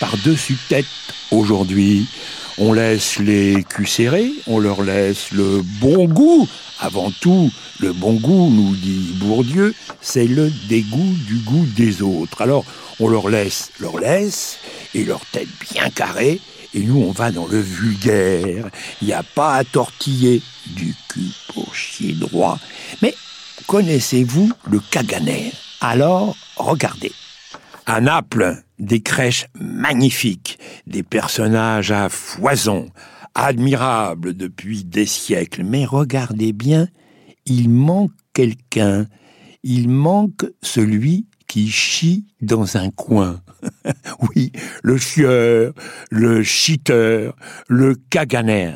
par-dessus tête aujourd'hui. On laisse les culs serrés, on leur laisse le bon goût. Avant tout, le bon goût, nous dit Bourdieu, c'est le dégoût du goût des autres. Alors, on leur laisse, leur laisse, et leur tête bien carrée, et nous, on va dans le vulgaire. Il a pas à tortiller du cul pour chier droit. Mais connaissez-vous le caganer? Alors, regardez. À Naples, des crèches magnifiques, des personnages à foison, admirables depuis des siècles. Mais regardez bien, il manque quelqu'un. Il manque celui qui chie dans un coin. oui, le chieur, le chiteur, le caganer.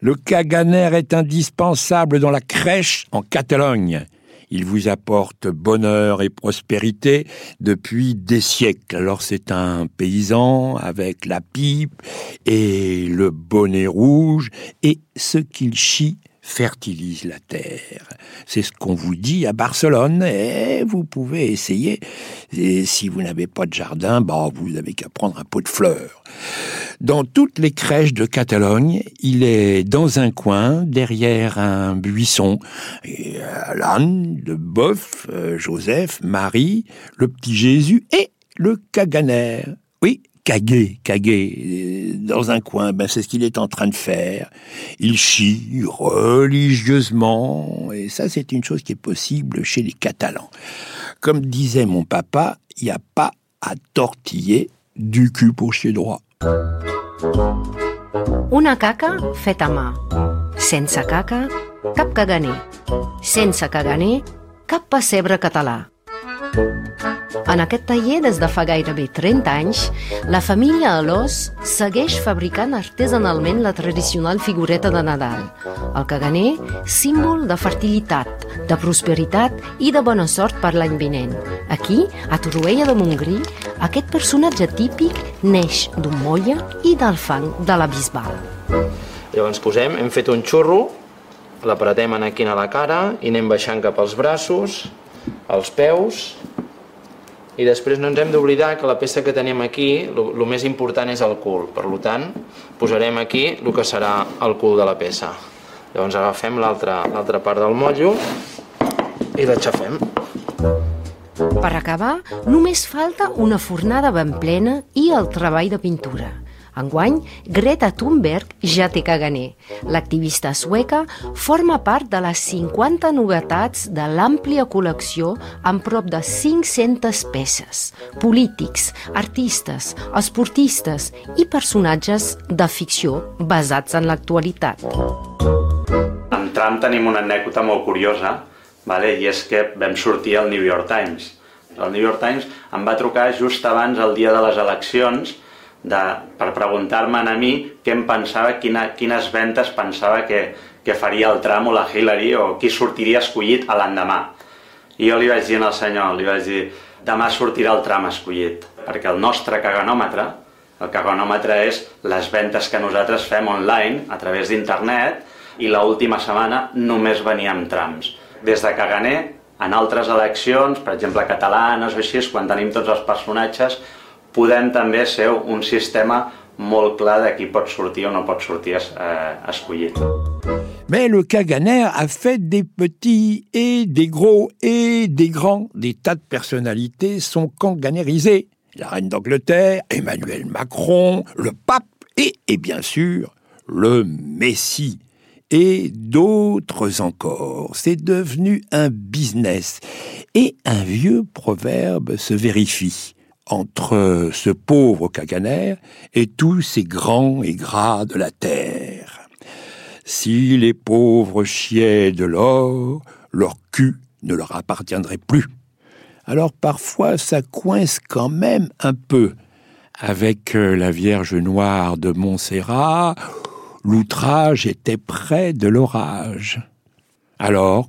Le caganer est indispensable dans la crèche en Catalogne. Il vous apporte bonheur et prospérité depuis des siècles. Alors c'est un paysan avec la pipe et le bonnet rouge et ce qu'il chie fertilise la terre. C'est ce qu'on vous dit à Barcelone et vous pouvez essayer. Et si vous n'avez pas de jardin, bah, vous n'avez qu'à prendre un pot de fleurs. Dans toutes les crèches de Catalogne, il est dans un coin, derrière un buisson. Et l'âne, le boeuf, euh, Joseph, Marie, le petit Jésus et le caganer. Oui, cagué, cagué, dans un coin, ben c'est ce qu'il est en train de faire. Il chie religieusement, et ça c'est une chose qui est possible chez les Catalans. Comme disait mon papa, il n'y a pas à tortiller du cul pour chier droit. Una caca mà. Sense caca, cap caganer. Sense caganer, cap català. En aquest taller, des de fa gairebé 30 anys, la família Alós segueix fabricant artesanalment la tradicional figureta de Nadal. El caganer, símbol de fertilitat, de prosperitat i de bona sort per l'any vinent. Aquí, a Torroella de Montgrí, aquest personatge típic neix d'un molla i del fang de la Bisbal. Llavors posem, hem fet un xurro, l'apretem aquí a la cara i anem baixant cap als braços, als peus, i després no ens hem d'oblidar que la peça que tenim aquí, el més important és el cul. Per tant, posarem aquí el que serà el cul de la peça. Llavors agafem l'altra part del motllo i l'aixafem. Per acabar, només falta una fornada ben plena i el treball de pintura. Enguany, Greta Thunberg ja té caganer. L'activista sueca forma part de les 50 novetats de l'àmplia col·lecció amb prop de 500 peces. Polítics, artistes, esportistes i personatges de ficció basats en l'actualitat. En Trump tenim una anècdota molt curiosa, vale? i és que vam sortir al New York Times. El New York Times em va trucar just abans, el dia de les eleccions, de, per preguntar-me a mi què em pensava, quina, quines ventes pensava que, que faria el Trump o la Hillary o qui sortiria escollit a l'endemà. I jo li vaig dir al senyor, li vaig dir, demà sortirà el Trump escollit, perquè el nostre caganòmetre, el caganòmetre és les ventes que nosaltres fem online a través d'internet i l última setmana només veníem trams. Des de caganer, en altres eleccions, per exemple catalanes o així, quan tenim tots els personatges, també un sistema molt qui pot sortir o no pot sortir eh, escollit. Mais le Kaganer a fait des petits et des gros et des grands. Des tas de personnalités sont kanganérisées. La reine d'Angleterre, Emmanuel Macron, le pape et, et bien sûr le Messie et d'autres encore. C'est devenu un business. Et un vieux proverbe se vérifie entre ce pauvre Caganer et tous ces grands et gras de la terre. Si les pauvres chiaient de l'or, leur cul ne leur appartiendrait plus. Alors parfois ça coince quand même un peu avec euh, la Vierge Noire de Montserrat, l'outrage était près de l'orage. Alors,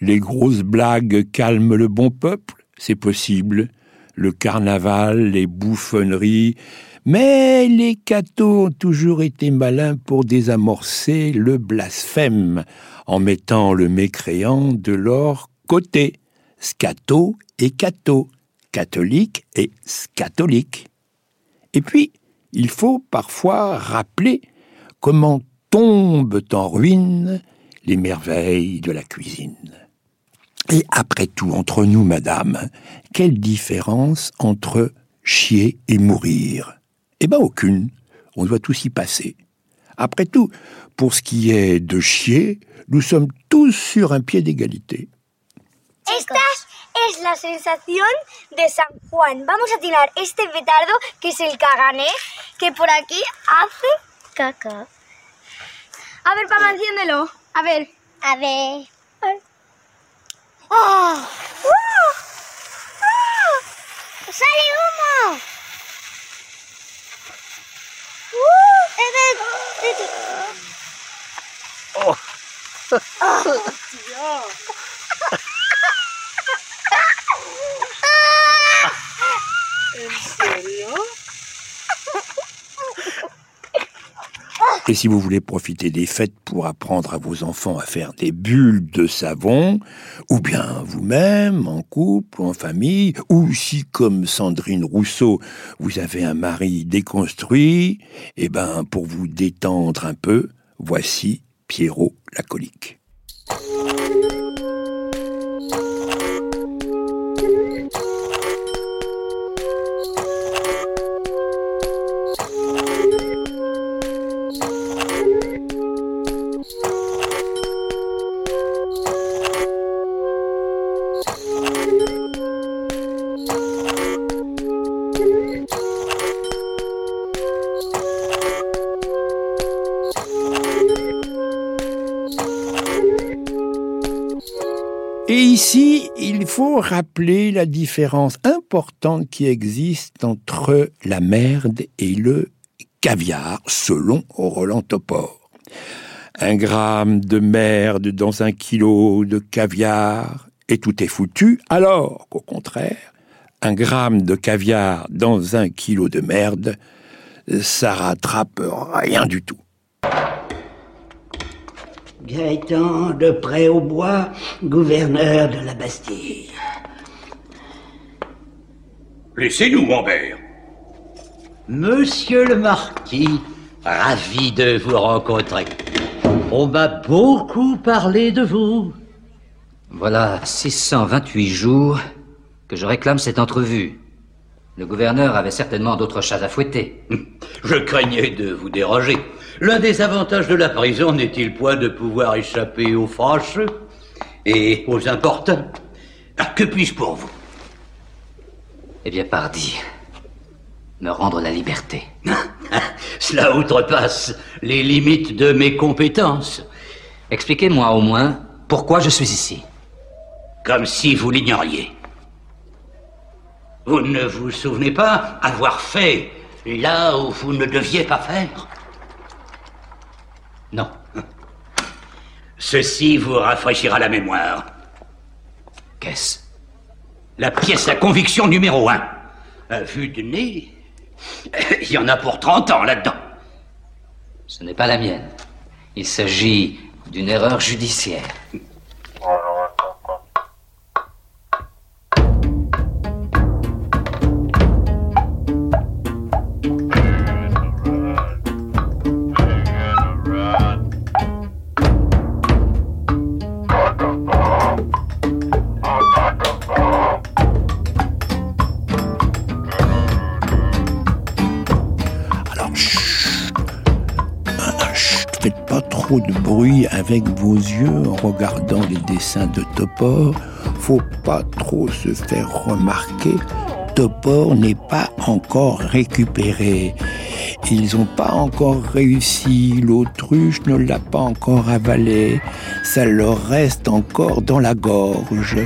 Les grosses blagues calment le bon peuple, c'est possible. Le carnaval, les bouffonneries, mais les cathos ont toujours été malins pour désamorcer le blasphème en mettant le mécréant de leur côté. Scato et catho, catholique et scatolique. Et puis, il faut parfois rappeler comment tombent en ruine les merveilles de la cuisine. Et après tout, entre nous, madame, quelle différence entre chier et mourir? Eh bien, aucune. On doit tous y passer. Après tout, pour ce qui est de chier, nous sommes tous sur un pied d'égalité. Esta es la sensación de San Juan. Vamos a tirar este petardo, que es el cagané, que por aquí hace caca. A ver, Pama, enciéndelo. A ver. A ver. ¡Oh! ¡Uh! ¡Oh! ¡Sale humo! ¡Uh! Eh, eh, eh, Oh. ¡Oh, tío! Et si vous voulez profiter des fêtes pour apprendre à vos enfants à faire des bulles de savon, ou bien vous-même, en couple, en famille, ou si, comme Sandrine Rousseau, vous avez un mari déconstruit, eh ben, pour vous détendre un peu, voici Pierrot l'alcoolique. Et faut rappeler la différence importante qui existe entre la merde et le caviar, selon Roland Topor. Un gramme de merde dans un kilo de caviar et tout est foutu, alors qu'au contraire, un gramme de caviar dans un kilo de merde, ça rattrape rien du tout. Gaëtan de Pré-au-Bois, gouverneur de la Bastille. Laissez-nous, mon père. Monsieur le Marquis, ravi de vous rencontrer. On m'a beaucoup parlé de vous. Voilà 628 jours que je réclame cette entrevue. Le gouverneur avait certainement d'autres chats à fouetter. Je craignais de vous déranger. L'un des avantages de la prison n'est-il point de pouvoir échapper aux fâcheux et aux importuns? Ah, Que puis-je pour vous? Eh bien, pardi, me rendre la liberté. Cela outrepasse les limites de mes compétences. Expliquez-moi au moins pourquoi je suis ici. Comme si vous l'ignoriez. Vous ne vous souvenez pas avoir fait là où vous ne deviez pas faire? Non. Ceci vous rafraîchira la mémoire. Qu'est-ce? La pièce à conviction numéro un. À vue de nez, il y en a pour 30 ans là-dedans. Ce n'est pas la mienne. Il s'agit d'une erreur judiciaire. Trop de bruit avec vos yeux en regardant les dessins de Topor. Faut pas trop se faire remarquer. Topor n'est pas encore récupéré. Ils n'ont pas encore réussi. L'autruche ne l'a pas encore avalé. Ça leur reste encore dans la gorge.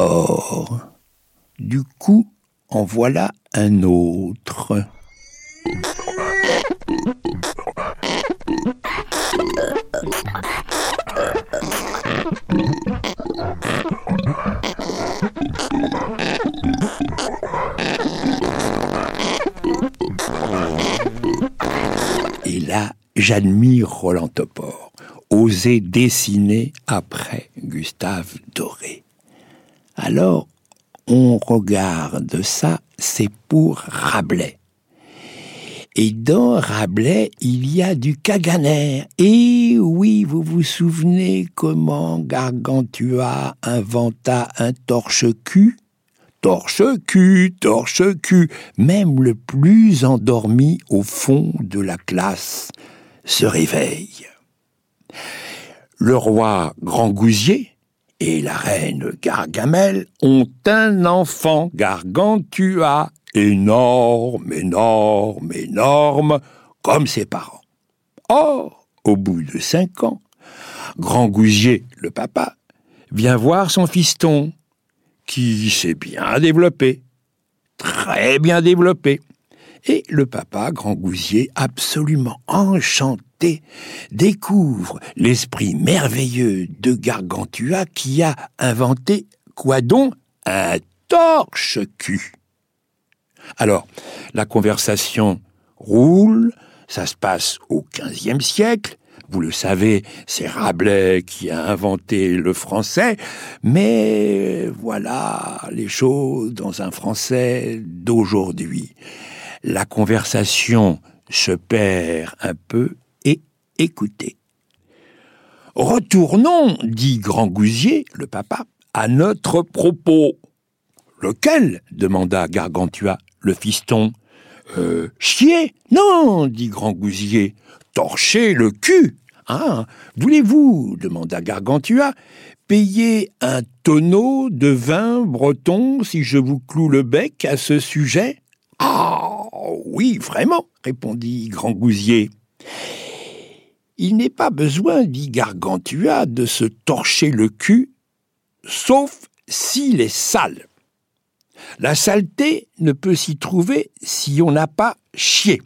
Topor. Du coup, en voilà un autre. Et là, j'admire Roland Topor, oser dessiner après Gustave. Alors, on regarde ça, c'est pour Rabelais. Et dans Rabelais, il y a du Caganer. Et oui, vous vous souvenez comment Gargantua inventa un torche-cul? Torche-cul, torche-cul, même le plus endormi au fond de la classe se réveille. Le roi Grand Gousier et la reine Gargamel ont un enfant, Gargantua, énorme, énorme, énorme, comme ses parents. Or, au bout de cinq ans, Grand Gousier, le papa, vient voir son fiston, qui s'est bien développé, très bien développé. Et le papa, Grand Gousier, absolument enchanté, découvre l'esprit merveilleux de Gargantua qui a inventé quoi donc? Un torche-cul. Alors, la conversation roule, ça se passe au XVe siècle, vous le savez, c'est Rabelais qui a inventé le français, mais voilà les choses dans un français d'aujourd'hui. La conversation se perd un peu écoutez. Retournons, dit Grand Gousier, le papa, à notre propos. Lequel? demanda Gargantua le fiston. Euh, chier? Non, dit Grand Gousier. Torcher le cul? Ah Voulez-vous, demanda Gargantua, payer un tonneau de vin breton si je vous cloue le bec à ce sujet? Ah oui, vraiment, répondit Grand Gousier. Il n'est pas besoin, dit Gargantua, de se torcher le cul, sauf s'il est sale. La saleté ne peut s'y trouver si on n'a pas chié.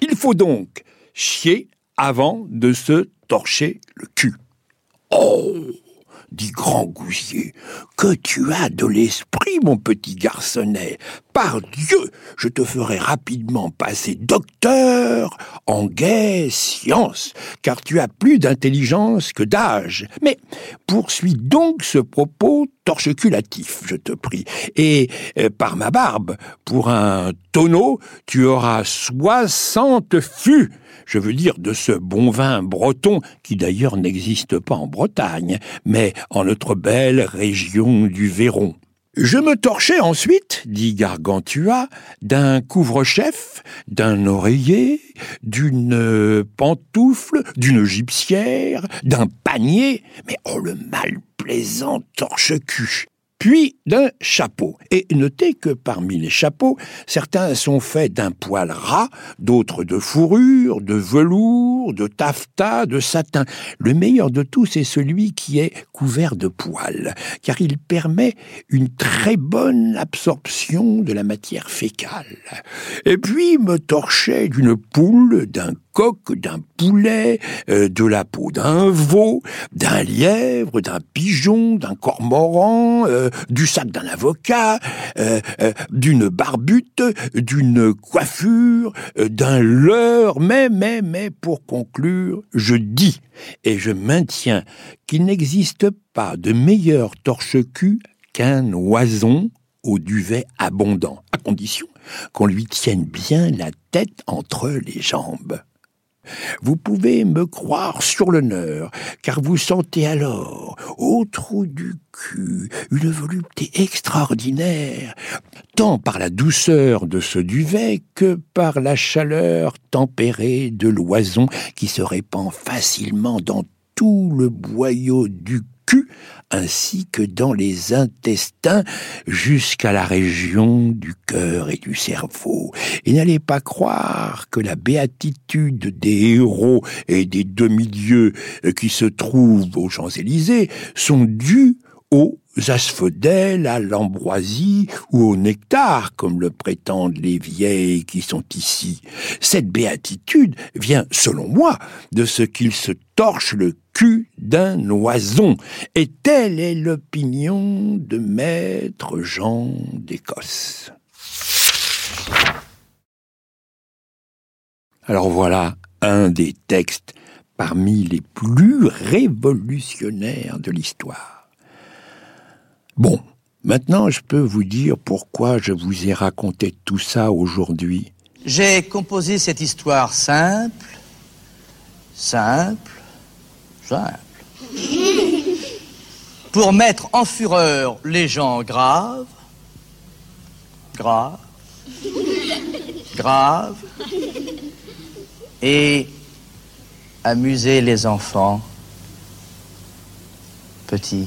Il faut donc chier avant de se torcher le cul. Oh dit Grand Gousier, que tu as de l'esprit, mon petit garçonnet. Par Dieu, je te ferai rapidement passer docteur en gaie science, car tu as plus d'intelligence que d'âge. Mais poursuis donc ce propos torcheculatif, je te prie, et euh, par ma barbe, pour un tonneau, tu auras soixante fûts. Je veux dire de ce bon vin breton qui d'ailleurs n'existe pas en Bretagne, mais en notre belle région du Véron. Je me torchais ensuite, dit Gargantua, d'un couvre-chef, d'un oreiller, d'une pantoufle, d'une gypsière, d'un panier, mais oh le mal plaisant torche-cul puis d'un chapeau. Et notez que parmi les chapeaux, certains sont faits d'un poil ras, d'autres de fourrure, de velours, de taffetas, de satin. Le meilleur de tous est celui qui est couvert de poils, car il permet une très bonne absorption de la matière fécale. Et puis me torchait d'une poule, d'un coq, d'un poulet, euh, de la peau d'un veau, d'un lièvre, d'un pigeon, d'un cormoran, euh, du sac d'un avocat, euh, d'une barbute, d'une coiffure, d'un leurre, mais, mais, mais, pour conclure, je dis et je maintiens qu'il n'existe pas de meilleur torche-cul qu'un oison au duvet abondant, à condition qu'on lui tienne bien la tête entre les jambes. Vous pouvez me croire sur l'honneur, car vous sentez alors, au trou du cul, une volupté extraordinaire, tant par la douceur de ce duvet que par la chaleur tempérée de l'oison qui se répand facilement dans tout le boyau du ainsi que dans les intestins jusqu'à la région du cœur et du cerveau. Et n'allez pas croire que la béatitude des héros et des demi-dieux qui se trouvent aux Champs-Élysées sont dues aux asphodèles, à l'ambroisie ou au nectar, comme le prétendent les vieilles qui sont ici. Cette béatitude vient, selon moi, de ce qu'il se torche le cul d'un oison. Et telle est l'opinion de maître Jean d'Écosse. Alors voilà un des textes parmi les plus révolutionnaires de l'histoire. Bon, maintenant je peux vous dire pourquoi je vous ai raconté tout ça aujourd'hui. J'ai composé cette histoire simple, simple, simple, pour mettre en fureur les gens graves, graves, graves, et amuser les enfants petits,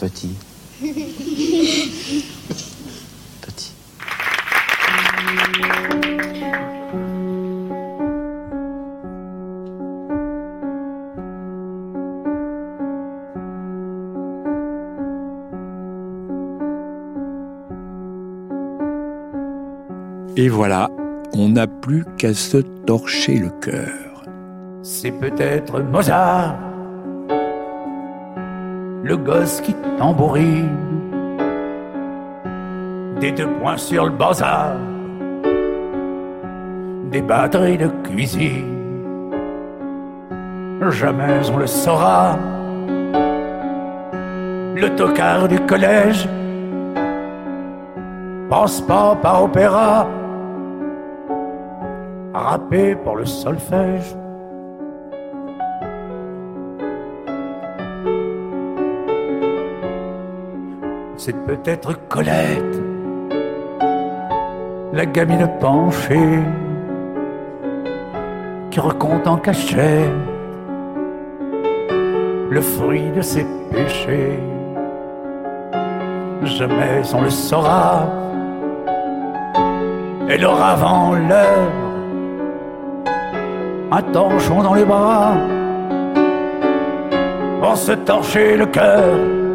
petits, petits. Et voilà, on n'a plus qu'à se torcher le cœur. C'est peut-être Mozart, le gosse qui tambourine, des deux points sur le bazar, des batteries de cuisine. Jamais on le saura. Le tocard du collège passe pas par opéra râpé pour le solfège. C'est peut-être Colette, la gamine penchée, qui raconte en cachette le fruit de ses péchés. Jamais on le saura, et l'heure avant l'heure un torchon dans les bras, pour se torcher le cœur.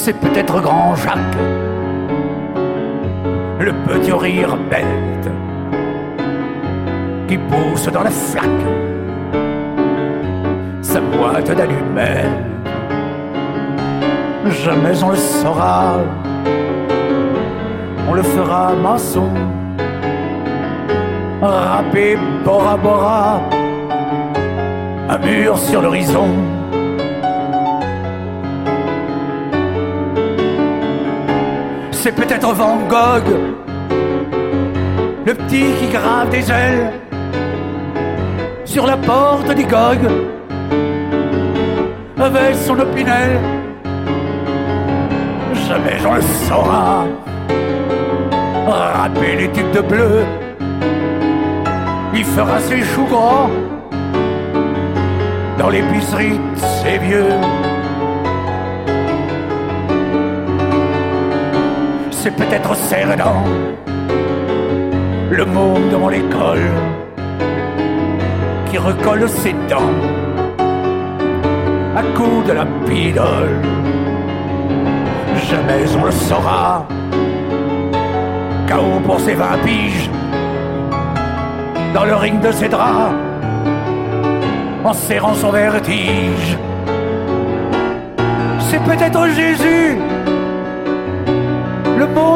C'est peut-être grand Jacques, le petit rire bête, qui pousse dans la flaque sa boîte d'allumettes. Jamais on le saura on le fera maçon. Râpé Bora Bora, un mur sur l'horizon. C'est peut-être Van Gogh, le petit qui grave des ailes sur la porte des Gog avec son opinel. Jamais on le saura râper les tubes de bleu. Il fera ses choux grands dans l'épicerie de ses vieux. C'est peut-être Cerdan, le môme devant l'école, qui recolle ses dents à coups de la pidole. Jamais on le saura KO pour ses vingt piges dans le ring de ses draps en serrant son vertige. C'est peut-être Jésus,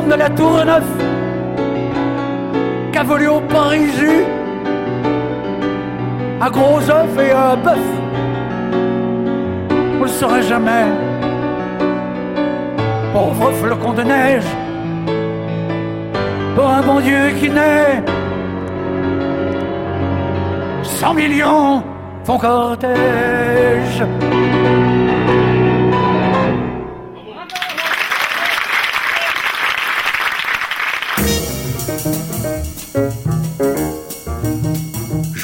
de la Tour Neuf, au Parisu un gros œuf et un bœuf. On le saura jamais, pauvre flocon de neige pour un bon Dieu qui naît. Cent millions font cortège.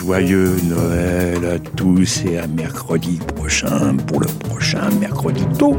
Joyeux Noël à tous et à mercredi prochain pour le prochain mercredi tôt.